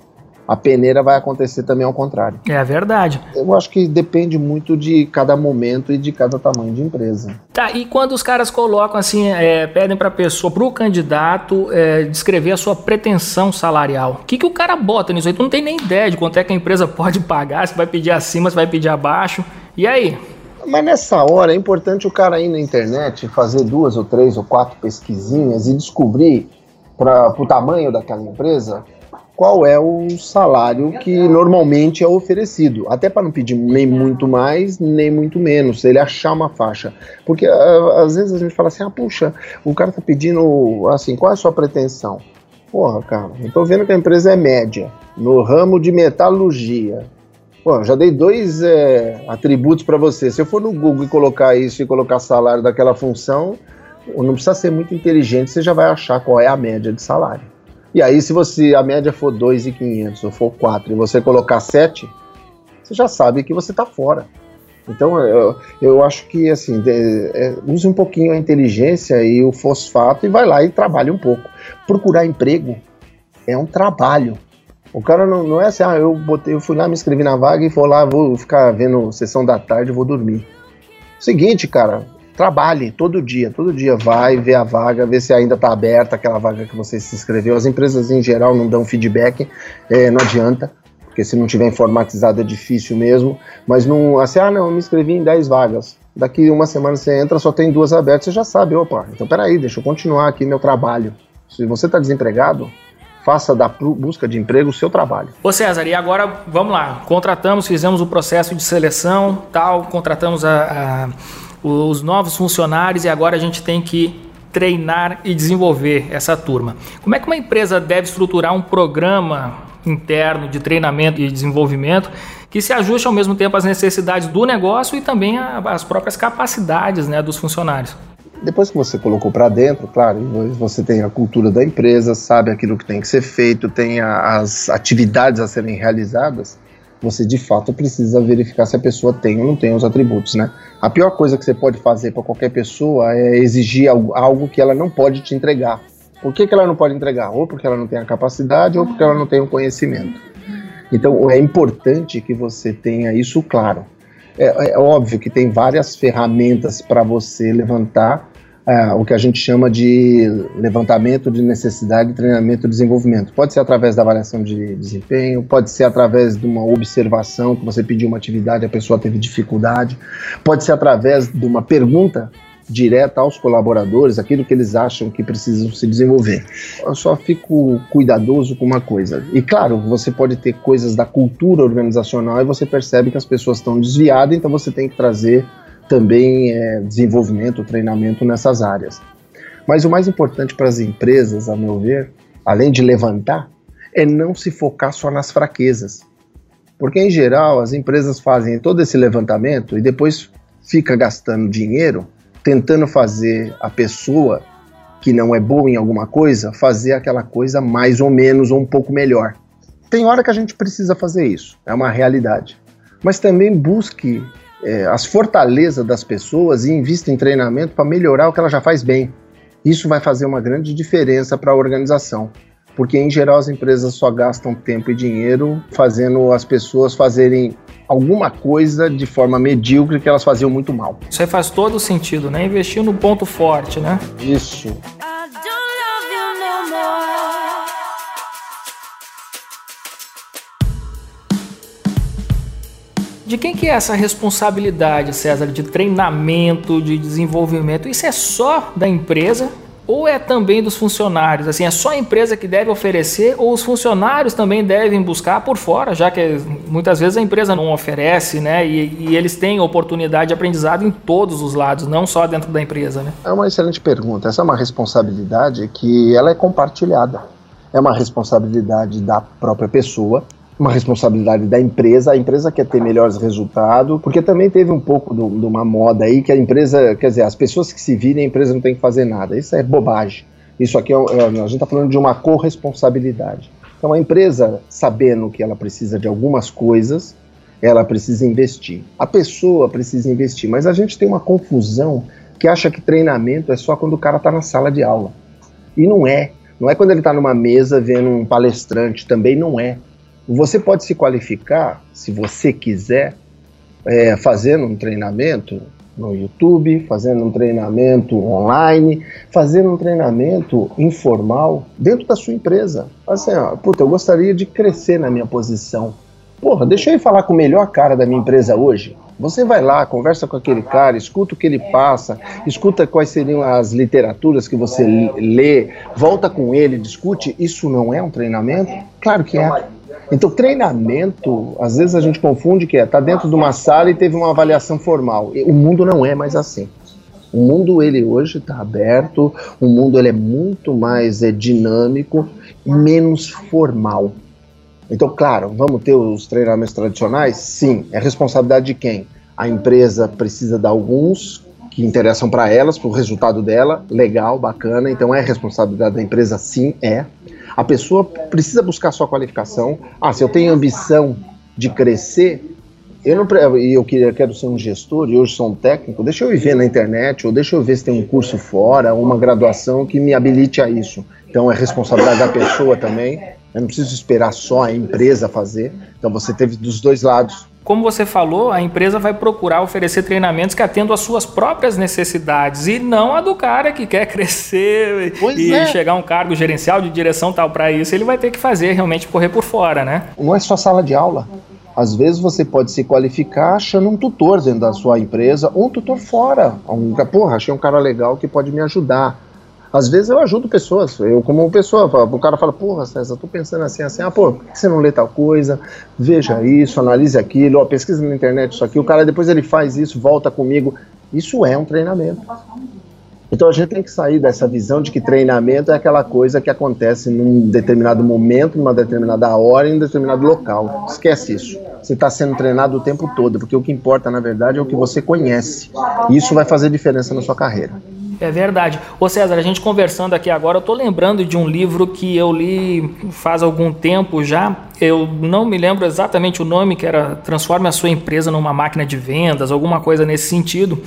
A peneira vai acontecer também ao contrário. É verdade. Eu acho que depende muito de cada momento e de cada tamanho de empresa. Tá, e quando os caras colocam assim, é, pedem para a pessoa, para o candidato, é, descrever a sua pretensão salarial, o que, que o cara bota nisso aí? Tu não tem nem ideia de quanto é que a empresa pode pagar, se vai pedir acima, se vai pedir abaixo. E aí? Mas nessa hora é importante o cara ir na internet, fazer duas ou três ou quatro pesquisinhas e descobrir para o tamanho daquela empresa qual é o salário que normalmente é oferecido. Até para não pedir nem muito mais, nem muito menos, ele achar uma faixa. Porque às vezes a gente fala assim: ah, puxa, o cara tá pedindo assim, qual é a sua pretensão? Porra, cara, eu tô vendo que a empresa é média no ramo de metalurgia. Pô, já dei dois é, atributos para você. Se eu for no Google e colocar isso e colocar salário daquela função, não precisa ser muito inteligente, você já vai achar qual é a média de salário. E aí, se você a média for 2,500 ou for 4 e você colocar 7, você já sabe que você está fora. Então, eu, eu acho que, assim, é, use um pouquinho a inteligência e o fosfato e vai lá e trabalhe um pouco. Procurar emprego é um trabalho. O cara não, não é assim, ah, eu, botei, eu fui lá, me inscrevi na vaga e vou lá, vou ficar vendo sessão da tarde vou dormir. Seguinte, cara, trabalhe todo dia, todo dia vai ver a vaga, ver se ainda está aberta aquela vaga que você se inscreveu. As empresas em geral não dão feedback, é, não adianta, porque se não tiver informatizado é difícil mesmo. Mas não, assim, ah, não, eu me inscrevi em 10 vagas. Daqui uma semana você entra, só tem duas abertas, você já sabe, opa, então peraí, deixa eu continuar aqui meu trabalho. Se você está desempregado, faça da busca de emprego o seu trabalho. Ô César, e agora vamos lá, contratamos, fizemos o processo de seleção, tal, contratamos a, a, os novos funcionários e agora a gente tem que treinar e desenvolver essa turma. Como é que uma empresa deve estruturar um programa interno de treinamento e desenvolvimento que se ajuste ao mesmo tempo às necessidades do negócio e também às próprias capacidades né, dos funcionários? Depois que você colocou para dentro, claro, você tem a cultura da empresa, sabe aquilo que tem que ser feito, tem a, as atividades a serem realizadas, você de fato precisa verificar se a pessoa tem ou não tem os atributos, né? A pior coisa que você pode fazer para qualquer pessoa é exigir algo, que ela não pode te entregar. Por que, que ela não pode entregar? Ou porque ela não tem a capacidade, ou porque ela não tem o conhecimento. Então é importante que você tenha isso claro. É, é óbvio que tem várias ferramentas para você levantar é, o que a gente chama de levantamento de necessidade, treinamento e desenvolvimento. Pode ser através da avaliação de desempenho, pode ser através de uma observação, que você pediu uma atividade e a pessoa teve dificuldade, pode ser através de uma pergunta direta aos colaboradores, aquilo que eles acham que precisam se desenvolver. Eu só fico cuidadoso com uma coisa. E claro, você pode ter coisas da cultura organizacional e você percebe que as pessoas estão desviadas, então você tem que trazer também é, desenvolvimento, treinamento nessas áreas. Mas o mais importante para as empresas, a meu ver, além de levantar, é não se focar só nas fraquezas. Porque, em geral, as empresas fazem todo esse levantamento e depois fica gastando dinheiro tentando fazer a pessoa que não é boa em alguma coisa fazer aquela coisa mais ou menos ou um pouco melhor. Tem hora que a gente precisa fazer isso, é uma realidade. Mas também busque é, as fortalezas das pessoas e invista em treinamento para melhorar o que ela já faz bem. Isso vai fazer uma grande diferença para a organização, porque em geral as empresas só gastam tempo e dinheiro fazendo as pessoas fazerem alguma coisa de forma medíocre que elas faziam muito mal. Isso aí faz todo sentido, né? Investir no ponto forte, né? Isso. De quem que é essa responsabilidade, César, de treinamento, de desenvolvimento? Isso é só da empresa ou é também dos funcionários? Assim, é só a empresa que deve oferecer ou os funcionários também devem buscar por fora, já que muitas vezes a empresa não oferece, né? E, e eles têm oportunidade de aprendizado em todos os lados, não só dentro da empresa, né? É uma excelente pergunta. Essa é uma responsabilidade que ela é compartilhada. É uma responsabilidade da própria pessoa, uma responsabilidade da empresa. A empresa quer ter melhores resultados, porque também teve um pouco de uma moda aí que a empresa, quer dizer, as pessoas que se virem, a empresa não tem que fazer nada. Isso é bobagem. Isso aqui é, é a gente está falando de uma corresponsabilidade. Então a empresa, sabendo que ela precisa de algumas coisas, ela precisa investir. A pessoa precisa investir, mas a gente tem uma confusão que acha que treinamento é só quando o cara está na sala de aula. E não é. Não é quando ele está numa mesa vendo um palestrante, também não é. Você pode se qualificar, se você quiser, é, fazendo um treinamento no YouTube, fazendo um treinamento online, fazendo um treinamento informal dentro da sua empresa. Assim, ó, puta, eu gostaria de crescer na minha posição. Porra, deixa eu ir falar com o melhor cara da minha empresa hoje. Você vai lá, conversa com aquele cara, escuta o que ele passa, escuta quais seriam as literaturas que você lê, volta com ele, discute. Isso não é um treinamento? Claro que é. Então, treinamento, às vezes a gente confunde que é tá dentro de uma sala e teve uma avaliação formal. O mundo não é mais assim. O mundo ele hoje está aberto, o mundo ele é muito mais é, dinâmico, menos formal. Então, claro, vamos ter os treinamentos tradicionais? Sim. É responsabilidade de quem? A empresa precisa dar alguns que interessam para elas, para o resultado dela, legal, bacana. Então, é responsabilidade da empresa? Sim, é. A pessoa precisa buscar sua qualificação. Ah, se eu tenho ambição de crescer, eu não e eu quero ser um gestor e hoje sou um técnico, deixa eu ir ver na internet, ou deixa eu ver se tem um curso fora, uma graduação que me habilite a isso. Então é responsabilidade da pessoa também. Eu não preciso esperar só a empresa fazer. Então você teve dos dois lados como você falou, a empresa vai procurar oferecer treinamentos que atendam às suas próprias necessidades e não a do cara que quer crescer pois e é. chegar a um cargo gerencial de direção tal para isso. Ele vai ter que fazer realmente correr por fora, né? Não é só sala de aula. Às vezes você pode se qualificar achando um tutor dentro da sua empresa ou um tutor fora. Um, porra, achei um cara legal que pode me ajudar às vezes eu ajudo pessoas, eu como pessoa, o cara fala, porra, César, tô pensando assim, assim, ah, pô, por que você não lê tal coisa? Veja isso, analise aquilo, ó, pesquisa na internet isso aqui, o cara depois ele faz isso, volta comigo. Isso é um treinamento. Então a gente tem que sair dessa visão de que treinamento é aquela coisa que acontece num determinado momento, numa determinada hora, em um determinado local. Esquece isso. Você está sendo treinado o tempo todo, porque o que importa, na verdade, é o que você conhece. Isso vai fazer diferença na sua carreira. É verdade. Ô César, a gente conversando aqui agora, eu tô lembrando de um livro que eu li faz algum tempo já. Eu não me lembro exatamente o nome, que era Transforme a sua empresa numa máquina de vendas, alguma coisa nesse sentido.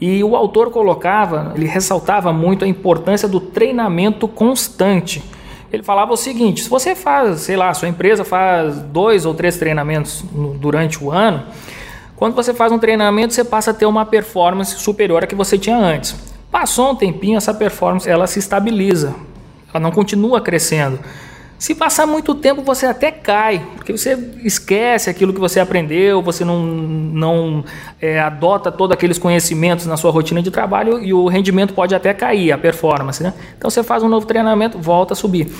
E o autor colocava, ele ressaltava muito a importância do treinamento constante. Ele falava o seguinte: se você faz, sei lá, sua empresa faz dois ou três treinamentos durante o ano, quando você faz um treinamento, você passa a ter uma performance superior à que você tinha antes. Passou um tempinho, essa performance ela se estabiliza, ela não continua crescendo. Se passar muito tempo, você até cai, porque você esquece aquilo que você aprendeu, você não, não é, adota todos aqueles conhecimentos na sua rotina de trabalho e o rendimento pode até cair, a performance. Né? Então você faz um novo treinamento, volta a subir.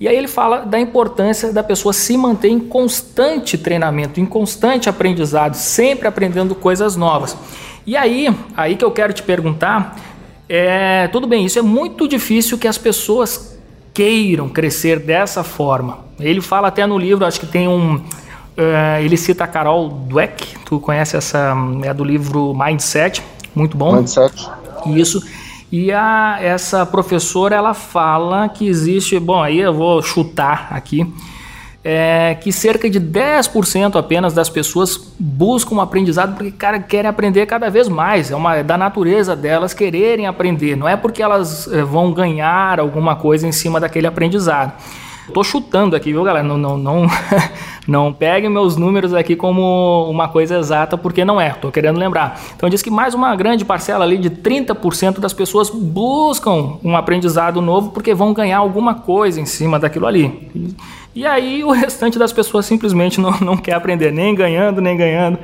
E aí ele fala da importância da pessoa se manter em constante treinamento, em constante aprendizado, sempre aprendendo coisas novas. E aí, aí que eu quero te perguntar é, tudo bem, isso é muito difícil que as pessoas queiram crescer dessa forma. Ele fala até no livro, acho que tem um. Uh, ele cita a Carol Dweck, tu conhece essa. É do livro Mindset, muito bom. Mindset. Isso. E a, essa professora ela fala que existe. Bom, aí eu vou chutar aqui é que cerca de 10% apenas das pessoas buscam um aprendizado porque cara, querem aprender cada vez mais. É uma é da natureza delas quererem aprender. Não é porque elas é, vão ganhar alguma coisa em cima daquele aprendizado. Tô chutando aqui, viu, galera? Não, não, não, não peguem meus números aqui como uma coisa exata, porque não é. Tô querendo lembrar. Então diz que mais uma grande parcela ali de 30% das pessoas buscam um aprendizado novo porque vão ganhar alguma coisa em cima daquilo ali. E aí o restante das pessoas simplesmente não, não quer aprender, nem ganhando, nem ganhando.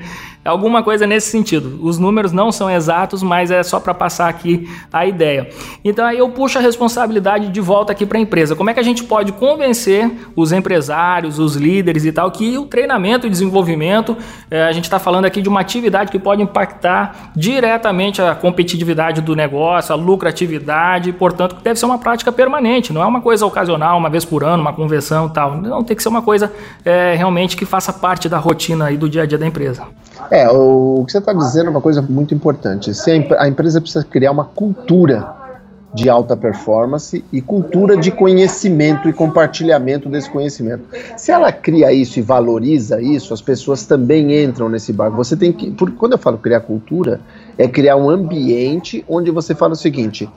Alguma coisa nesse sentido. Os números não são exatos, mas é só para passar aqui a ideia. Então aí eu puxo a responsabilidade de volta aqui para a empresa. Como é que a gente pode convencer os empresários, os líderes e tal, que o treinamento e desenvolvimento, é, a gente está falando aqui de uma atividade que pode impactar diretamente a competitividade do negócio, a lucratividade, portanto, deve ser uma prática permanente, não é uma coisa ocasional, uma vez por ano, uma convenção e tal. Não, tem que ser uma coisa é, realmente que faça parte da rotina e do dia a dia da empresa. É, o, que você está dizendo é uma coisa muito importante. A, a empresa precisa criar uma cultura de alta performance e cultura de conhecimento e compartilhamento desse conhecimento. Se ela cria isso e valoriza isso, as pessoas também entram nesse barco. Você tem que, quando eu falo criar cultura, é criar um ambiente onde você fala o seguinte: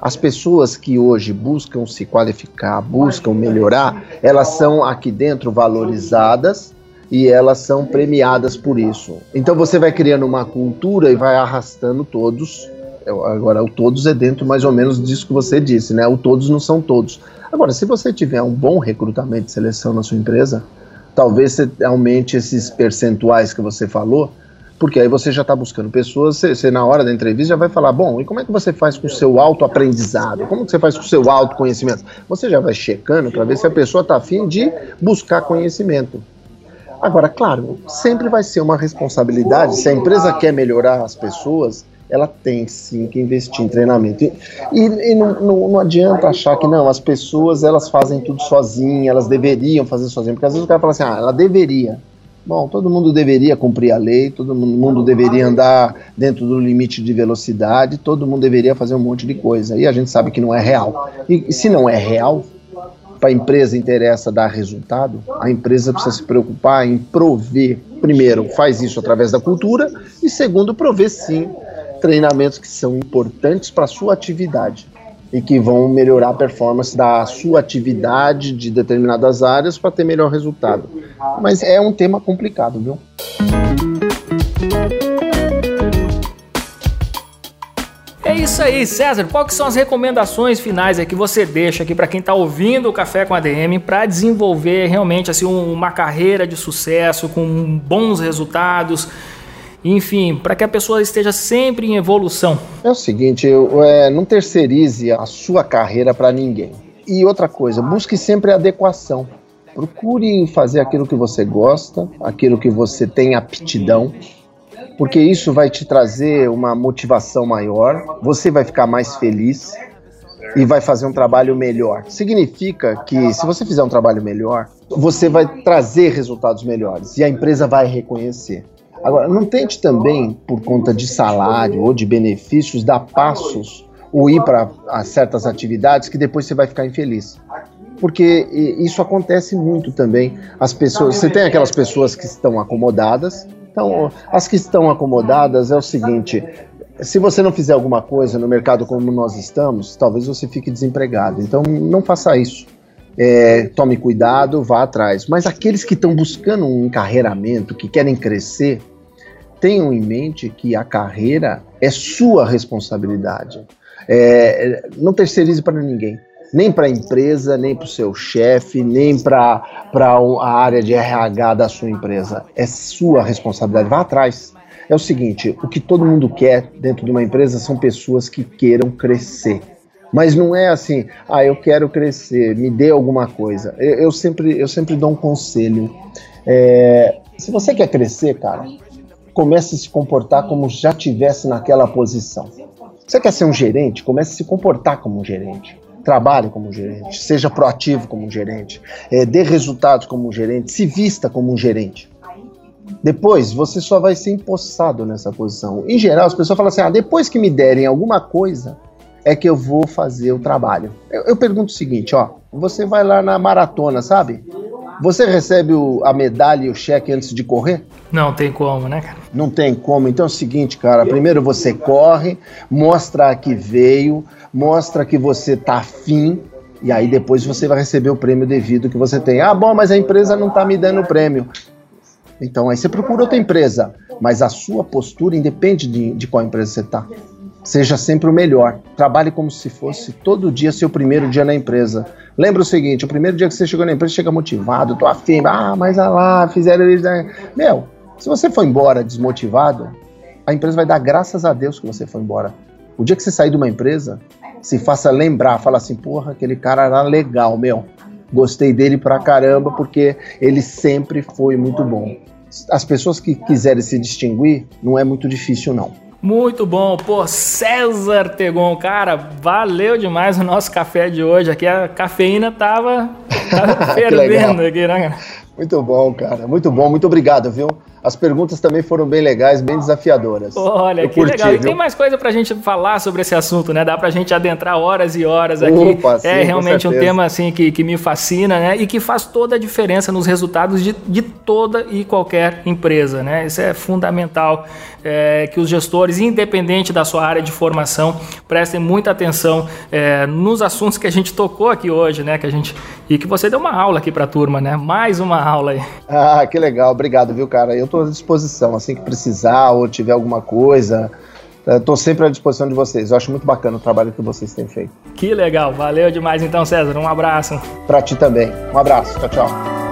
as pessoas que hoje buscam se qualificar, buscam melhorar, elas são aqui dentro valorizadas e elas são premiadas por isso. Então você vai criando uma cultura e vai arrastando todos. Agora, o todos é dentro mais ou menos disso que você disse, né? O todos não são todos. Agora, se você tiver um bom recrutamento de seleção na sua empresa, talvez você aumente esses percentuais que você falou, porque aí você já está buscando pessoas, você, você, na hora da entrevista já vai falar, bom, e como é que você faz com o seu autoaprendizado? Como que você faz com o seu autoconhecimento? Você já vai checando para ver se a pessoa está afim de buscar conhecimento. Agora, claro, sempre vai ser uma responsabilidade. Se a empresa quer melhorar as pessoas, ela tem sim que investir em treinamento. E, e, não, não, não, adianta achar que não, as pessoas elas fazem tudo sozinhas, elas deveriam fazer sozinhas, porque às vezes o cara fala assim, ah, ela deveria. Bom, todo mundo deveria cumprir a lei, todo mundo deveria andar dentro do limite de velocidade, todo mundo deveria fazer um monte de coisa. E a gente sabe que não é real. E se não é real, para a empresa interessa dar resultado, a empresa precisa se preocupar em prover, primeiro, faz isso através da cultura, e segundo, prover sim treinamentos que são importantes para a sua atividade e que vão melhorar a performance da sua atividade de determinadas áreas para ter melhor resultado. Mas é um tema complicado, viu? Isso aí, César. Quais são as recomendações finais que você deixa aqui para quem está ouvindo o Café com ADM para desenvolver realmente assim uma carreira de sucesso com bons resultados? Enfim, para que a pessoa esteja sempre em evolução. É o seguinte, eu, é, não terceirize a sua carreira para ninguém. E outra coisa, busque sempre adequação. Procure fazer aquilo que você gosta, aquilo que você tem aptidão porque isso vai te trazer uma motivação maior, você vai ficar mais feliz e vai fazer um trabalho melhor. Significa que se você fizer um trabalho melhor, você vai trazer resultados melhores e a empresa vai reconhecer. Agora, não tente também, por conta de salário ou de benefícios, dar passos ou ir para certas atividades que depois você vai ficar infeliz. Porque isso acontece muito também. As pessoas, você tem aquelas pessoas que estão acomodadas então, as que estão acomodadas é o seguinte: se você não fizer alguma coisa no mercado como nós estamos, talvez você fique desempregado. Então, não faça isso. É, tome cuidado, vá atrás. Mas aqueles que estão buscando um encarreiramento, que querem crescer, tenham em mente que a carreira é sua responsabilidade. É, não terceirize para ninguém nem para a empresa, nem para o seu chefe, nem para a área de RH da sua empresa. É sua responsabilidade. Vá atrás. É o seguinte: o que todo mundo quer dentro de uma empresa são pessoas que queiram crescer. Mas não é assim, ah, eu quero crescer, me dê alguma coisa. Eu, eu sempre, eu sempre dou um conselho. É, se você quer crescer, cara, comece a se comportar como já tivesse naquela posição. Você quer ser um gerente? Comece a se comportar como um gerente trabalhe como gerente, seja proativo como gerente, é, dê resultados como gerente, se vista como um gerente. Depois, você só vai ser empossado nessa posição. Em geral, as pessoas falam assim: ah, depois que me derem alguma coisa, é que eu vou fazer o trabalho. Eu, eu pergunto o seguinte: ó, você vai lá na maratona, sabe? Você recebe o, a medalha e o cheque antes de correr? Não tem como, né, cara? Não tem como. Então é o seguinte, cara: primeiro você corre, mostra que veio, mostra que você tá afim, e aí depois você vai receber o prêmio devido que você tem. Ah, bom, mas a empresa não está me dando o prêmio. Então aí você procura outra empresa, mas a sua postura independe de, de qual empresa você está. Seja sempre o melhor. Trabalhe como se fosse todo dia seu primeiro dia na empresa. Lembra o seguinte: o primeiro dia que você chegou na empresa, chega motivado, tô afim, ah, mas ah lá, fizeram isso. Né? Meu, Se você for embora desmotivado, a empresa vai dar graças a Deus que você foi embora. O dia que você sair de uma empresa, se faça lembrar, fala assim, porra, aquele cara era legal, meu. Gostei dele pra caramba porque ele sempre foi muito bom. As pessoas que quiserem se distinguir, não é muito difícil não. Muito bom, pô, César Tegon, cara, valeu demais o nosso café de hoje. Aqui a cafeína tava, tava fervendo aqui, né, cara? Muito bom, cara, muito bom, muito obrigado, viu? As perguntas também foram bem legais, bem desafiadoras. Olha, Eu que curti, legal. E tem mais coisa pra gente falar sobre esse assunto, né? Dá pra gente adentrar horas e horas aqui. Opa, sim, é realmente um tema assim que, que me fascina, né? E que faz toda a diferença nos resultados de, de toda e qualquer empresa, né? Isso é fundamental é, que os gestores, independente da sua área de formação, prestem muita atenção é, nos assuntos que a gente tocou aqui hoje, né? Que a gente e que você deu uma aula aqui para a turma, né? Mais uma aula aí. Ah, que legal. Obrigado, viu, cara? Eu estou à disposição, assim que precisar ou tiver alguma coisa. Estou sempre à disposição de vocês. Eu acho muito bacana o trabalho que vocês têm feito. Que legal. Valeu demais então, César. Um abraço. Para ti também. Um abraço. Tchau, tchau.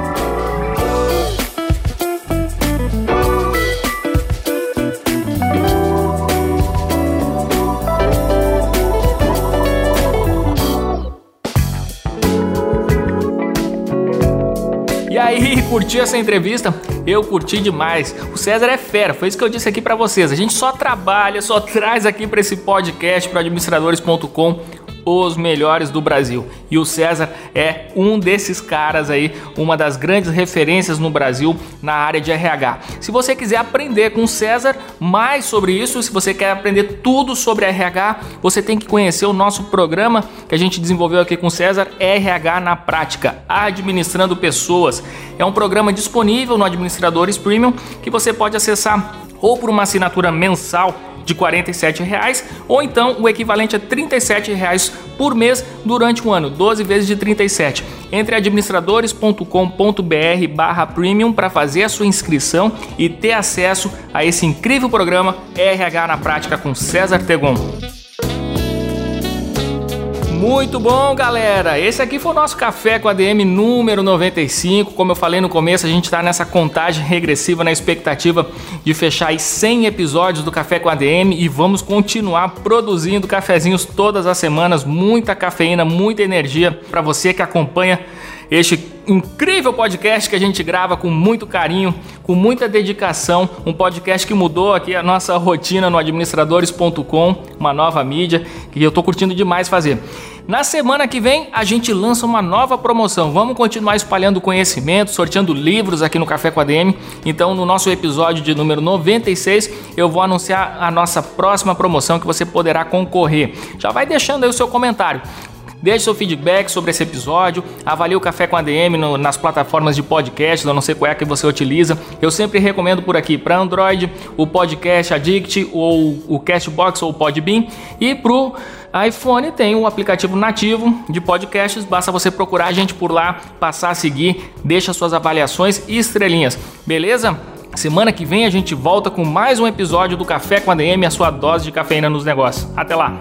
Curtiu essa entrevista? Eu curti demais. O César é fera, foi isso que eu disse aqui para vocês. A gente só trabalha, só traz aqui para esse podcast para administradores.com os melhores do Brasil. E o César é um desses caras aí, uma das grandes referências no Brasil na área de RH. Se você quiser aprender com o César mais sobre isso, se você quer aprender tudo sobre RH, você tem que conhecer o nosso programa que a gente desenvolveu aqui com o César, RH na prática, administrando pessoas. É um programa disponível no Administradores Premium que você pode acessar ou por uma assinatura mensal de 47 reais, ou então o equivalente a 37 reais por mês durante um ano, 12 vezes de 37. Entre administradores.com.br barra premium para fazer a sua inscrição e ter acesso a esse incrível programa RH na prática com César Tegon. Muito bom, galera! Esse aqui foi o nosso Café com ADM número 95. Como eu falei no começo, a gente está nessa contagem regressiva na expectativa de fechar aí 100 episódios do Café com ADM e vamos continuar produzindo cafezinhos todas as semanas. Muita cafeína, muita energia para você que acompanha este incrível podcast que a gente grava com muito carinho, com muita dedicação, um podcast que mudou aqui a nossa rotina no administradores.com, uma nova mídia que eu estou curtindo demais fazer. Na semana que vem a gente lança uma nova promoção. Vamos continuar espalhando conhecimento, sorteando livros aqui no Café com a DM. Então, no nosso episódio de número 96, eu vou anunciar a nossa próxima promoção que você poderá concorrer. Já vai deixando aí o seu comentário. Deixe seu feedback sobre esse episódio, avalie o Café com ADM no, nas plataformas de podcast, eu não sei qual é que você utiliza. Eu sempre recomendo por aqui para Android o Podcast Addict ou o Castbox ou o Podbean e pro iPhone tem o um aplicativo nativo de podcasts, basta você procurar a gente por lá, passar a seguir, deixa suas avaliações e estrelinhas, beleza? Semana que vem a gente volta com mais um episódio do Café com ADM, a sua dose de cafeína nos negócios. Até lá!